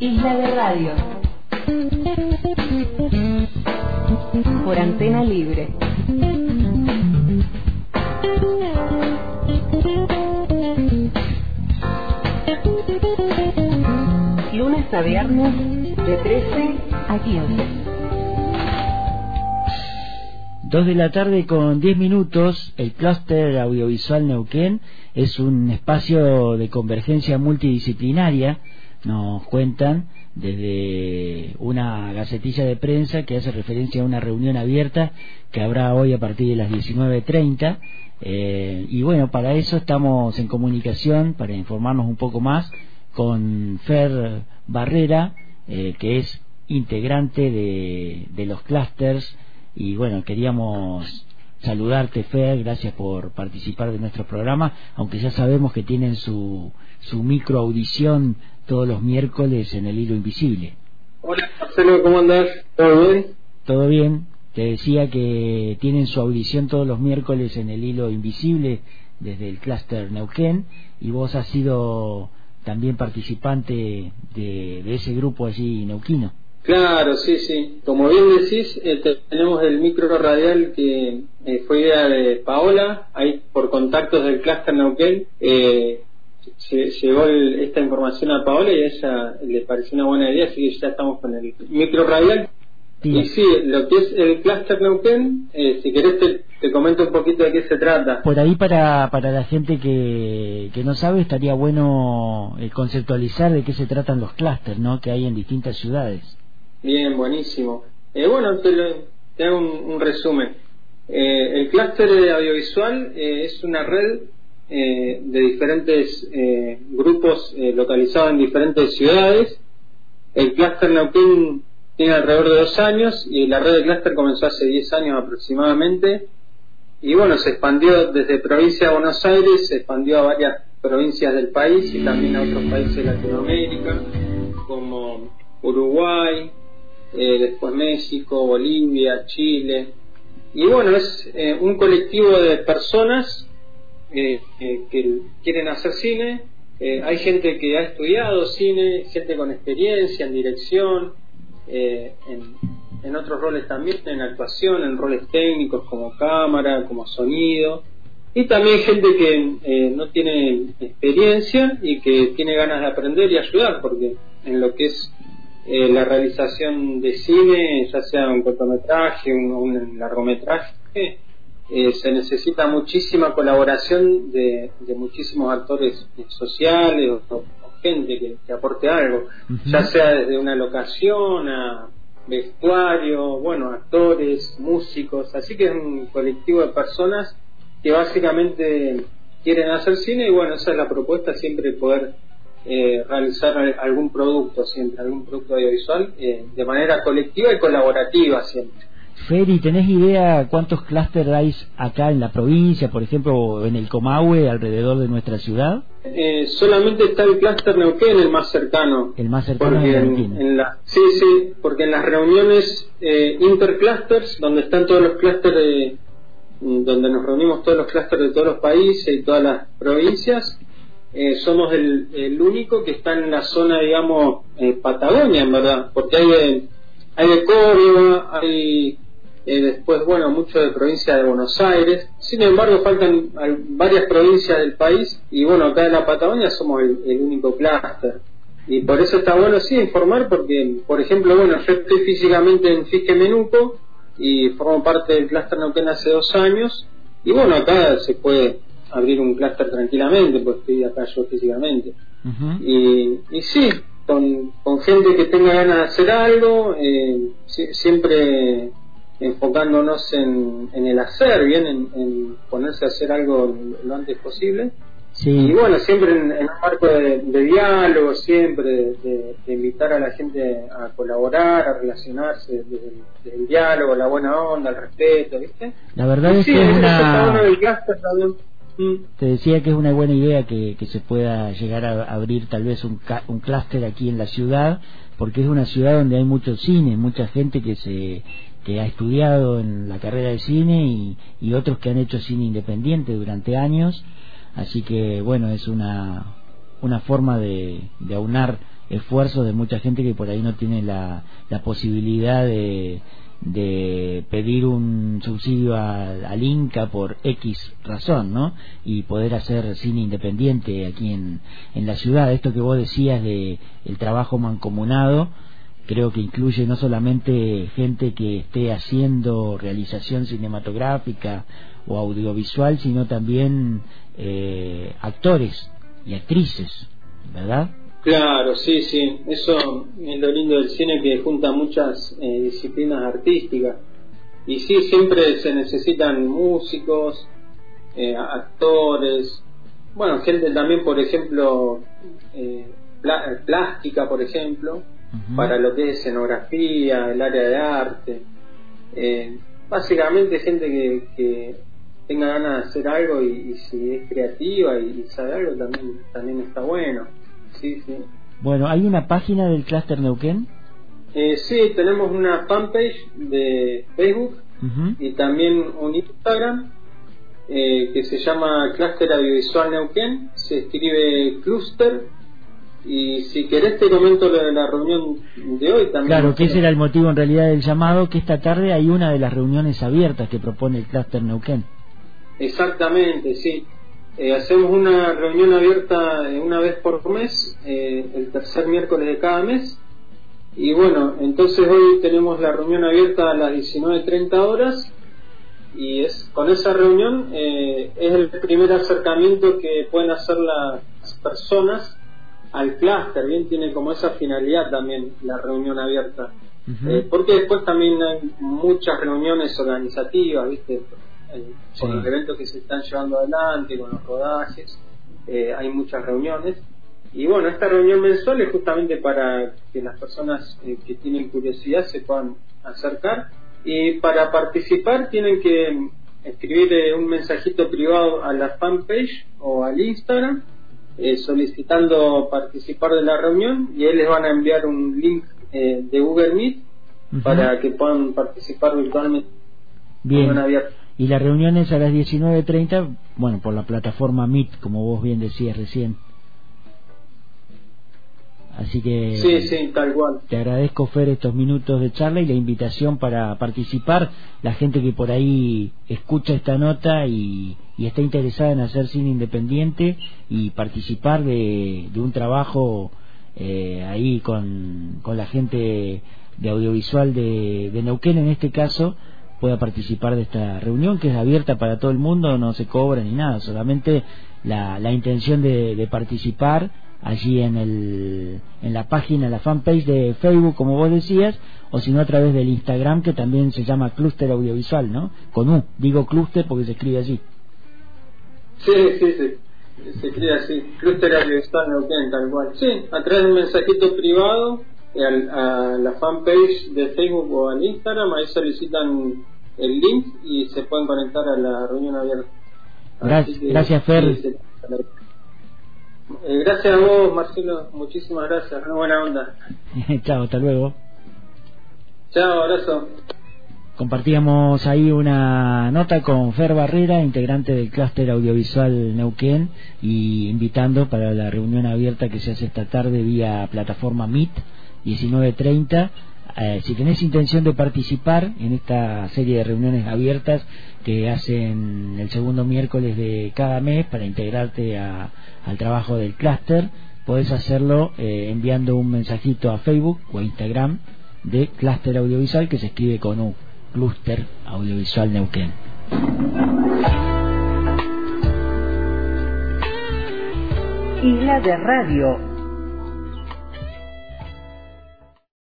Isla de Radio. Por antena libre. Lunes a viernes de 13 a 15. Dos de la tarde con 10 minutos, el clúster audiovisual Neuquén es un espacio de convergencia multidisciplinaria, nos cuentan desde una gacetilla de prensa que hace referencia a una reunión abierta que habrá hoy a partir de las 19.30 eh, y bueno, para eso estamos en comunicación, para informarnos un poco más con Fer Barrera, eh, que es integrante de, de los clusters. Y bueno, queríamos saludarte Fer, gracias por participar de nuestro programa, aunque ya sabemos que tienen su, su microaudición todos los miércoles en el hilo invisible. Hola Marcelo, ¿cómo andás? ¿Todo bien? Todo bien, te decía que tienen su audición todos los miércoles en el hilo invisible desde el clúster Neuquén y vos has sido también participante de, de ese grupo allí neuquino. Claro, sí, sí. Como bien decís, eh, tenemos el micro radial que eh, fue idea de Paola, ahí por contactos del clúster Neuquén. Eh, se, llegó el, esta información a Paola y a ella le pareció una buena idea, así que ya estamos con el micro radial. Sí. Y sí, lo que es el clúster Neuquén, eh, si querés te, te comento un poquito de qué se trata. Por ahí para, para la gente que, que no sabe estaría bueno eh, conceptualizar de qué se tratan los clústeres ¿no? que hay en distintas ciudades. Bien, buenísimo. Eh, bueno, te, hago un, resumen. Eh, el clúster audiovisual eh, es una red eh, de diferentes eh, grupos localizados en diferentes ciudades. El clúster Neuquén tiene alrededor de dos años y la red de clúster comenzó hace 10 años aproximadamente. Y bueno, se expandió desde provincia de Buenos Aires, se expandió a varias provincias del país y también a otros países de Latinoamérica, como Uruguay, eh, después México, Bolivia, Chile. Y bueno, es eh, un colectivo de personas eh, eh, que quieren hacer cine. Eh, hay gente que ha estudiado cine, gente con experiencia en dirección, eh, en, en otros roles también, en actuación, en roles técnicos como cámara, como sonido. Y también gente que eh, no tiene experiencia y que tiene ganas de aprender y ayudar, porque en lo que es eh, la realización de cine, ya sea un cortometraje, un, un largometraje, eh, se necesita muchísima colaboración de, de muchísimos actores sociales o, o gente que, que, aporte algo, uh -huh. ya sea desde una locación a vestuario, bueno, actores, músicos, así que es un colectivo de personas que básicamente quieren hacer cine y bueno, esa es la propuesta, siempre poder eh, realizar algún producto, siempre algún producto audiovisual eh, de manera colectiva y colaborativa siempre. Feri, ¿tenés idea cuántos clústeres hay acá en la provincia, por ejemplo, en el Comahue, alrededor de nuestra ciudad? Eh, solamente está el clúster Neuquén, el más cercano. El más cercano porque en, en la, Sí, sí, porque en las reuniones eh, interclusters, donde están todos los clústeres, donde nos reunimos todos los clústeres de todos los países y todas las provincias, eh, somos el, único que está en la zona, digamos, eh, Patagonia, en verdad, porque hay de, hay de Córdoba, hay eh, después, bueno, mucho de provincia de Buenos Aires. Sin embargo, faltan varias provincias del país y, bueno, acá en la Patagonia somos el, el único clúster. Y por eso está bueno, sí, informar, porque, por ejemplo, bueno, yo estoy físicamente en Fisque Menuco y formo parte del clúster Neuquén hace dos años. Y, bueno, acá se puede abrir un clúster tranquilamente, pues estoy acá yo físicamente. Uh -huh. y, y sí, con, con, gente que tenga ganas de hacer algo, eh, siempre enfocándonos en, en, el hacer, bien, en, en, ponerse a hacer algo lo antes posible. Sí. Y bueno, siempre en, en un marco de, de, diálogo, siempre de, de, invitar a la gente a colaborar, a relacionarse desde el, desde el diálogo, la buena onda, el respeto, ¿viste? La verdad y es sí, que es una... también. Te decía que es una buena idea que, que se pueda llegar a abrir tal vez un, un clúster aquí en la ciudad, porque es una ciudad donde hay mucho cine, mucha gente que se que ha estudiado en la carrera de cine y, y otros que han hecho cine independiente durante años, así que bueno, es una, una forma de, de aunar esfuerzos de mucha gente que por ahí no tiene la, la posibilidad de, de pedir un subsidio al Inca por X razón, ¿no? Y poder hacer cine independiente aquí en, en la ciudad. Esto que vos decías de el trabajo mancomunado, creo que incluye no solamente gente que esté haciendo realización cinematográfica o audiovisual, sino también eh, actores y actrices, ¿verdad? Claro, sí, sí. Eso es lo lindo del cine que junta muchas eh, disciplinas artísticas. Y sí, siempre se necesitan músicos, eh, actores, bueno, gente también, por ejemplo, eh, plástica, por ejemplo, para lo que es escenografía, el área de arte. básicamente gente que, que, tenga ganas de hacer algo y, si es creativa y, y sabe algo también, también está bueno. Sí, sí. Bueno, ¿hay una página del Cluster Neuquén? Eh, sí, tenemos una fanpage de Facebook y también un Instagram eh, que se llama Cluster Audiovisual Neuquén. Se escribe Cluster. Y si querés te comento lo de la reunión de hoy también. Claro, que ese era el motivo en realidad del llamado, que esta tarde hay una de las reuniones abiertas que propone el Cluster Neuquén. Exactamente, sí. Eh, hacemos una reunión abierta eh, una vez por mes, eh, el tercer miércoles de cada mes. Y bueno, entonces hoy tenemos la reunión abierta a las 19.30 horas y es con esa reunión es el primer acercamiento que pueden hacer las personas al clúster, bien tiene como esa finalidad también la reunión abierta. porque después también hay muchas reuniones organizativas, ¿viste? Con los eventos que se están llevando adelante, con los rodajes, eh, hay muchas reuniones. Y bueno, esta reunión mensual es justamente para que las personas eh, que tienen curiosidad se puedan acercar. Y para participar tienen que escribir eh, un mensajito privado a la fanpage o al Instagram solicitando participar de la reunión y ahí les van a enviar un link de Google Meet para que puedan participar virtualmente. Bien. Y la reunión es a las 19.30, bueno, por la plataforma Meet, como vos bien decías recién. Así que sí, sí, tal cual. te agradezco, Fer, estos minutos de charla y la invitación para participar. La gente que por ahí escucha esta nota y, está interesada en hacer cine independiente y participar de, un trabajo eh, ahí con, con la gente de audiovisual de, de Neuquén, en este caso, pueda participar de esta reunión que es abierta para todo el mundo, no se cobra ni nada, solamente la, la intención de, participar allí en, el, en la página, la fanpage de Facebook, como vos decías, o si no a través del Instagram que también se llama Cluster Audiovisual, ¿no? Con U, digo Cluster porque se escribe así. Sí, sí, sí. Se escribe así, Cluster Audiovisual tal cual. Sí, a través de un mensajito privado a la fanpage de Facebook o al Instagram, ahí solicitan el link y se pueden conectar a la reunión abierta. Gracias, Fer. Eh, gracias a vos, Marcelo. Muchísimas gracias. Una buena onda. Chao, hasta luego. Chao, abrazo. Compartíamos ahí una nota con Fer Barrera, integrante del clúster audiovisual Neuquén, y invitando para la reunión abierta que se hace esta tarde vía plataforma Meet 19.30. Eh, si tenés intención de participar en esta serie de reuniones abiertas que hacen el segundo miércoles de cada mes para integrarte al trabajo del clúster, podés hacerlo eh, enviando un mensajito a Facebook o a Instagram de Cluster Audiovisual que se escribe con un Cluster Audiovisual Neuquén. Isla de Radio